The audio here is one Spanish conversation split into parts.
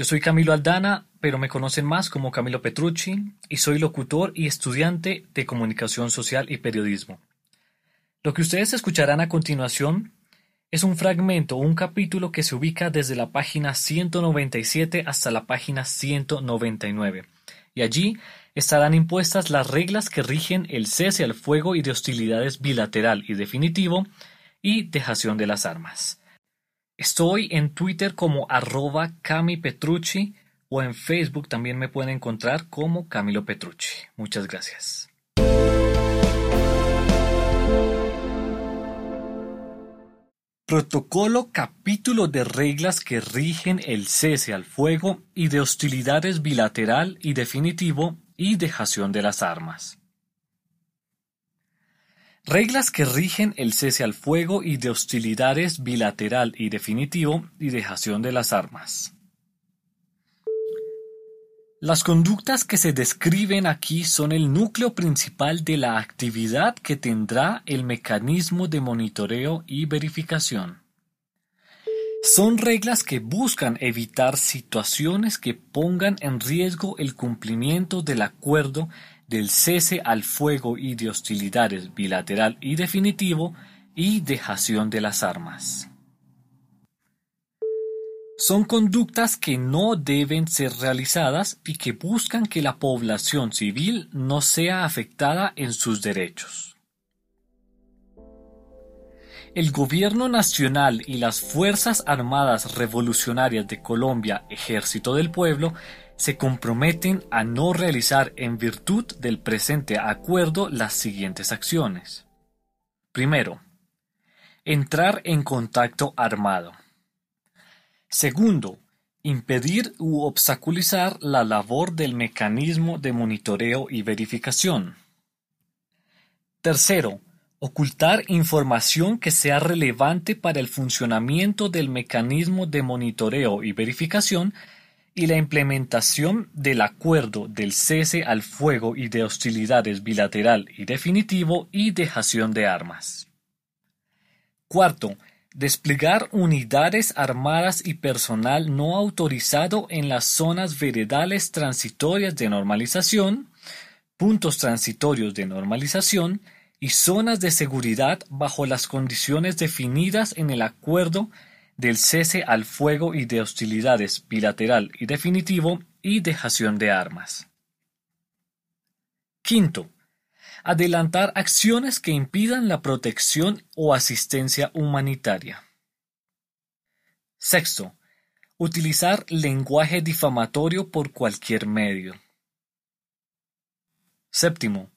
Yo soy Camilo Aldana, pero me conocen más como Camilo Petrucci y soy locutor y estudiante de comunicación social y periodismo. Lo que ustedes escucharán a continuación es un fragmento un capítulo que se ubica desde la página 197 hasta la página 199, y allí estarán impuestas las reglas que rigen el cese al fuego y de hostilidades bilateral y definitivo y dejación de las armas. Estoy en Twitter como arroba Cami Petrucci o en Facebook también me pueden encontrar como Camilo Petrucci. Muchas gracias. Protocolo capítulo de reglas que rigen el cese al fuego y de hostilidades bilateral y definitivo y dejación de las armas. Reglas que rigen el cese al fuego y de hostilidades bilateral y definitivo y dejación de las armas. Las conductas que se describen aquí son el núcleo principal de la actividad que tendrá el mecanismo de monitoreo y verificación. Son reglas que buscan evitar situaciones que pongan en riesgo el cumplimiento del acuerdo del cese al fuego y de hostilidades bilateral y definitivo y dejación de las armas. Son conductas que no deben ser realizadas y que buscan que la población civil no sea afectada en sus derechos. El Gobierno Nacional y las Fuerzas Armadas Revolucionarias de Colombia, Ejército del Pueblo, se comprometen a no realizar en virtud del presente acuerdo las siguientes acciones. Primero, entrar en contacto armado. Segundo, impedir u obstaculizar la labor del mecanismo de monitoreo y verificación. Tercero, ocultar información que sea relevante para el funcionamiento del mecanismo de monitoreo y verificación y la implementación del acuerdo del cese al fuego y de hostilidades bilateral y definitivo y dejación de armas. Cuarto, desplegar unidades armadas y personal no autorizado en las zonas veredales transitorias de normalización, puntos transitorios de normalización y zonas de seguridad bajo las condiciones definidas en el acuerdo del cese al fuego y de hostilidades bilateral y definitivo y dejación de armas. Quinto, adelantar acciones que impidan la protección o asistencia humanitaria. Sexto, utilizar lenguaje difamatorio por cualquier medio. Séptimo,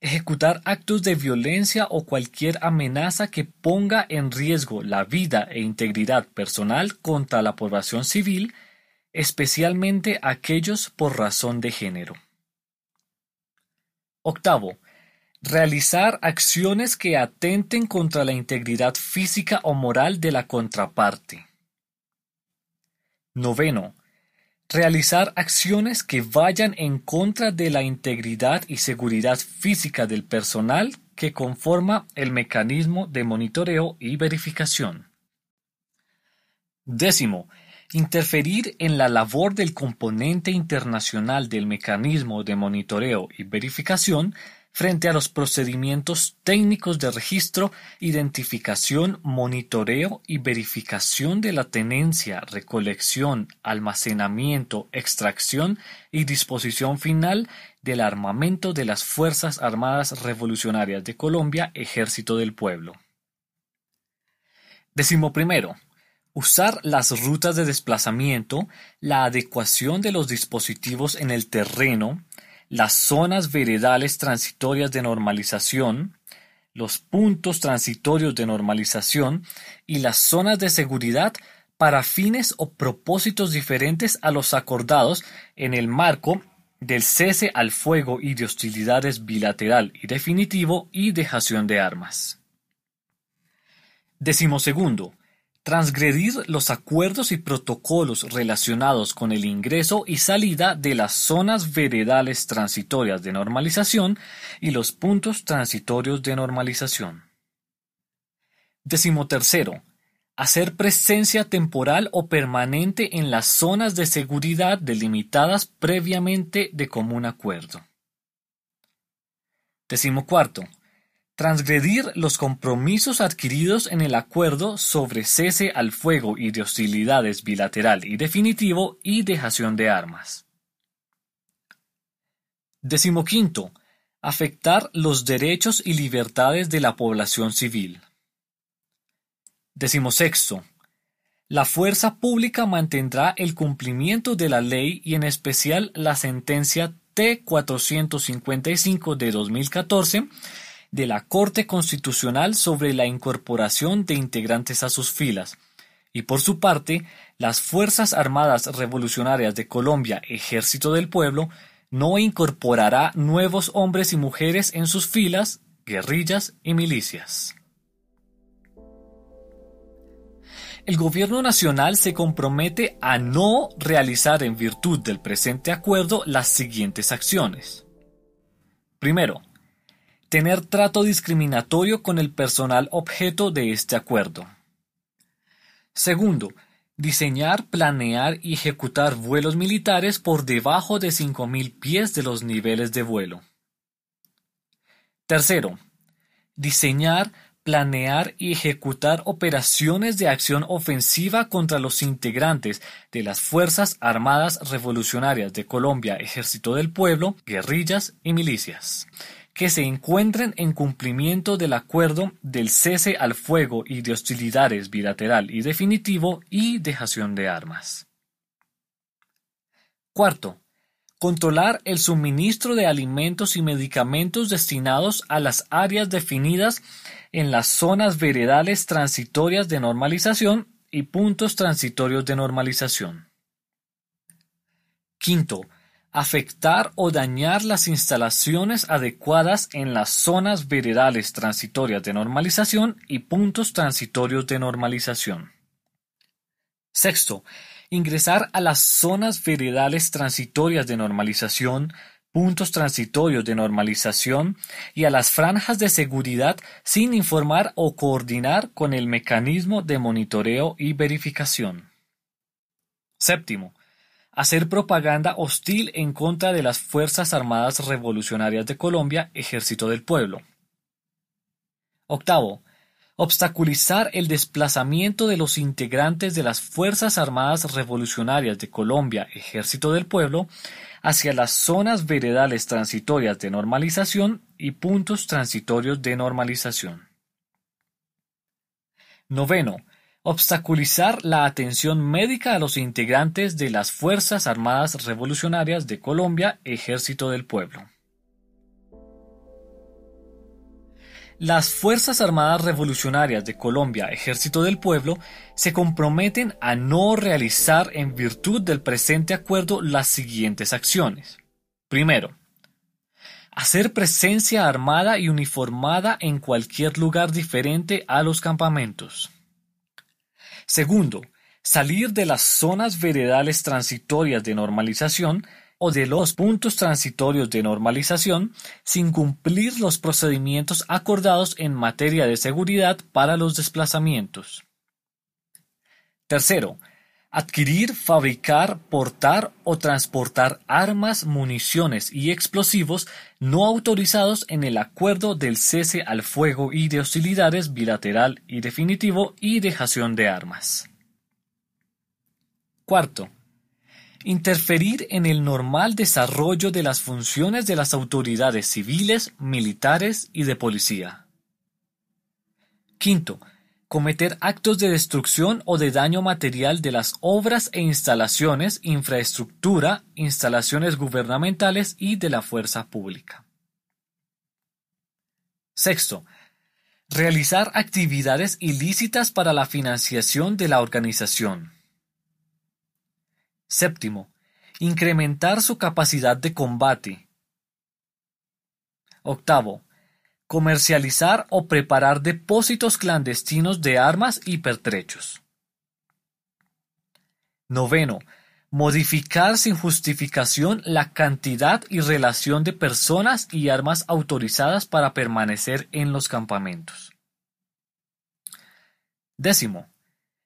ejecutar actos de violencia o cualquier amenaza que ponga en riesgo la vida e integridad personal contra la población civil, especialmente aquellos por razón de género. Octavo, realizar acciones que atenten contra la integridad física o moral de la contraparte. Noveno, Realizar acciones que vayan en contra de la integridad y seguridad física del personal que conforma el mecanismo de monitoreo y verificación. Décimo, interferir en la labor del componente internacional del mecanismo de monitoreo y verificación frente a los procedimientos técnicos de registro, identificación, monitoreo y verificación de la tenencia, recolección, almacenamiento, extracción y disposición final del armamento de las Fuerzas Armadas Revolucionarias de Colombia, Ejército del Pueblo. Décimo usar las rutas de desplazamiento, la adecuación de los dispositivos en el terreno, las zonas veredales transitorias de normalización, los puntos transitorios de normalización y las zonas de seguridad para fines o propósitos diferentes a los acordados en el marco del cese al fuego y de hostilidades bilateral y definitivo y dejación de armas. Decimosegundo, transgredir los acuerdos y protocolos relacionados con el ingreso y salida de las zonas veredales transitorias de normalización y los puntos transitorios de normalización. Decimotercero, hacer presencia temporal o permanente en las zonas de seguridad delimitadas previamente de común acuerdo. Decimocuarto, transgredir los compromisos adquiridos en el acuerdo sobre cese al fuego y de hostilidades bilateral y definitivo y dejación de armas. Decimoquinto, afectar los derechos y libertades de la población civil. Decimosexto, la fuerza pública mantendrá el cumplimiento de la ley y en especial la sentencia T 455 de 2014 de la Corte Constitucional sobre la incorporación de integrantes a sus filas, y por su parte, las Fuerzas Armadas Revolucionarias de Colombia, Ejército del Pueblo, no incorporará nuevos hombres y mujeres en sus filas, guerrillas y milicias. El Gobierno Nacional se compromete a no realizar en virtud del presente acuerdo las siguientes acciones. Primero, tener trato discriminatorio con el personal objeto de este acuerdo. Segundo, diseñar, planear y ejecutar vuelos militares por debajo de 5.000 pies de los niveles de vuelo. Tercero, diseñar, planear y ejecutar operaciones de acción ofensiva contra los integrantes de las Fuerzas Armadas Revolucionarias de Colombia, Ejército del Pueblo, guerrillas y milicias que se encuentren en cumplimiento del acuerdo del cese al fuego y de hostilidades bilateral y definitivo y dejación de armas. Cuarto, controlar el suministro de alimentos y medicamentos destinados a las áreas definidas en las zonas veredales transitorias de normalización y puntos transitorios de normalización. Quinto, afectar o dañar las instalaciones adecuadas en las zonas veredales transitorias de normalización y puntos transitorios de normalización. Sexto, ingresar a las zonas veredales transitorias de normalización, puntos transitorios de normalización y a las franjas de seguridad sin informar o coordinar con el mecanismo de monitoreo y verificación. Séptimo, hacer propaganda hostil en contra de las Fuerzas Armadas Revolucionarias de Colombia, Ejército del Pueblo. Octavo, obstaculizar el desplazamiento de los integrantes de las Fuerzas Armadas Revolucionarias de Colombia, Ejército del Pueblo, hacia las zonas veredales transitorias de normalización y puntos transitorios de normalización. Noveno, obstaculizar la atención médica a los integrantes de las Fuerzas Armadas Revolucionarias de Colombia, Ejército del Pueblo. Las Fuerzas Armadas Revolucionarias de Colombia, Ejército del Pueblo, se comprometen a no realizar en virtud del presente acuerdo las siguientes acciones. Primero, hacer presencia armada y uniformada en cualquier lugar diferente a los campamentos. Segundo, salir de las zonas veredales transitorias de normalización o de los puntos transitorios de normalización sin cumplir los procedimientos acordados en materia de seguridad para los desplazamientos. Tercero, Adquirir, fabricar, portar o transportar armas, municiones y explosivos no autorizados en el acuerdo del cese al fuego y de hostilidades bilateral y definitivo y dejación de armas. Cuarto, interferir en el normal desarrollo de las funciones de las autoridades civiles, militares y de policía. Quinto, cometer actos de destrucción o de daño material de las obras e instalaciones, infraestructura, instalaciones gubernamentales y de la fuerza pública. Sexto, realizar actividades ilícitas para la financiación de la organización. Séptimo, incrementar su capacidad de combate. Octavo, comercializar o preparar depósitos clandestinos de armas y pertrechos. Noveno, modificar sin justificación la cantidad y relación de personas y armas autorizadas para permanecer en los campamentos. Décimo,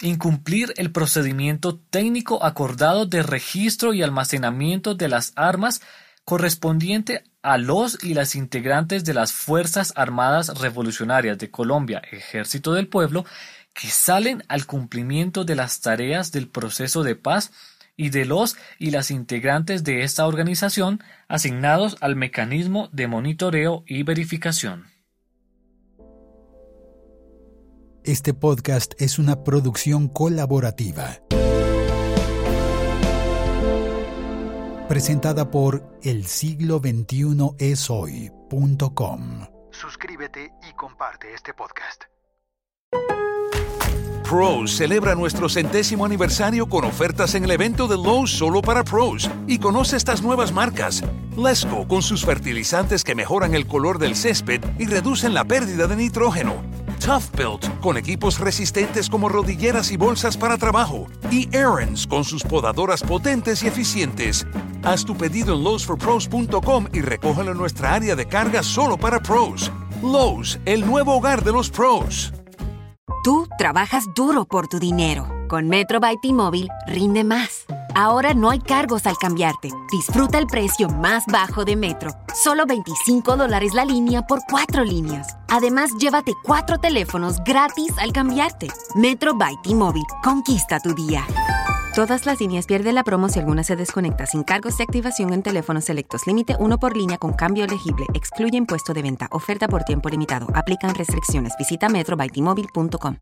incumplir el procedimiento técnico acordado de registro y almacenamiento de las armas correspondiente a los y las integrantes de las Fuerzas Armadas Revolucionarias de Colombia, Ejército del Pueblo, que salen al cumplimiento de las tareas del proceso de paz y de los y las integrantes de esta organización asignados al mecanismo de monitoreo y verificación. Este podcast es una producción colaborativa. Presentada por el siglo 21 es hoy.com. Suscríbete y comparte este podcast. Pros celebra nuestro centésimo aniversario con ofertas en el evento de Lowe's solo para pros y conoce estas nuevas marcas. Lesco con sus fertilizantes que mejoran el color del césped y reducen la pérdida de nitrógeno. Tough Built con equipos resistentes como rodilleras y bolsas para trabajo. Y Aaron's con sus podadoras potentes y eficientes. Haz tu pedido en lowesforpros.com y recógelo en nuestra área de carga solo para pros. Lowe's, el nuevo hogar de los pros. Tú trabajas duro por tu dinero. Con Metro by T-Mobile rinde más. Ahora no hay cargos al cambiarte. Disfruta el precio más bajo de Metro. Solo 25 dólares la línea por cuatro líneas. Además, llévate cuatro teléfonos gratis al cambiarte. Metro by T-Mobile. Conquista tu día. Todas las líneas pierden la promo si alguna se desconecta sin cargos de activación en teléfonos selectos. Límite uno por línea con cambio elegible. Excluye impuesto de venta. Oferta por tiempo limitado. Aplican restricciones. Visita metrobytmobile.com.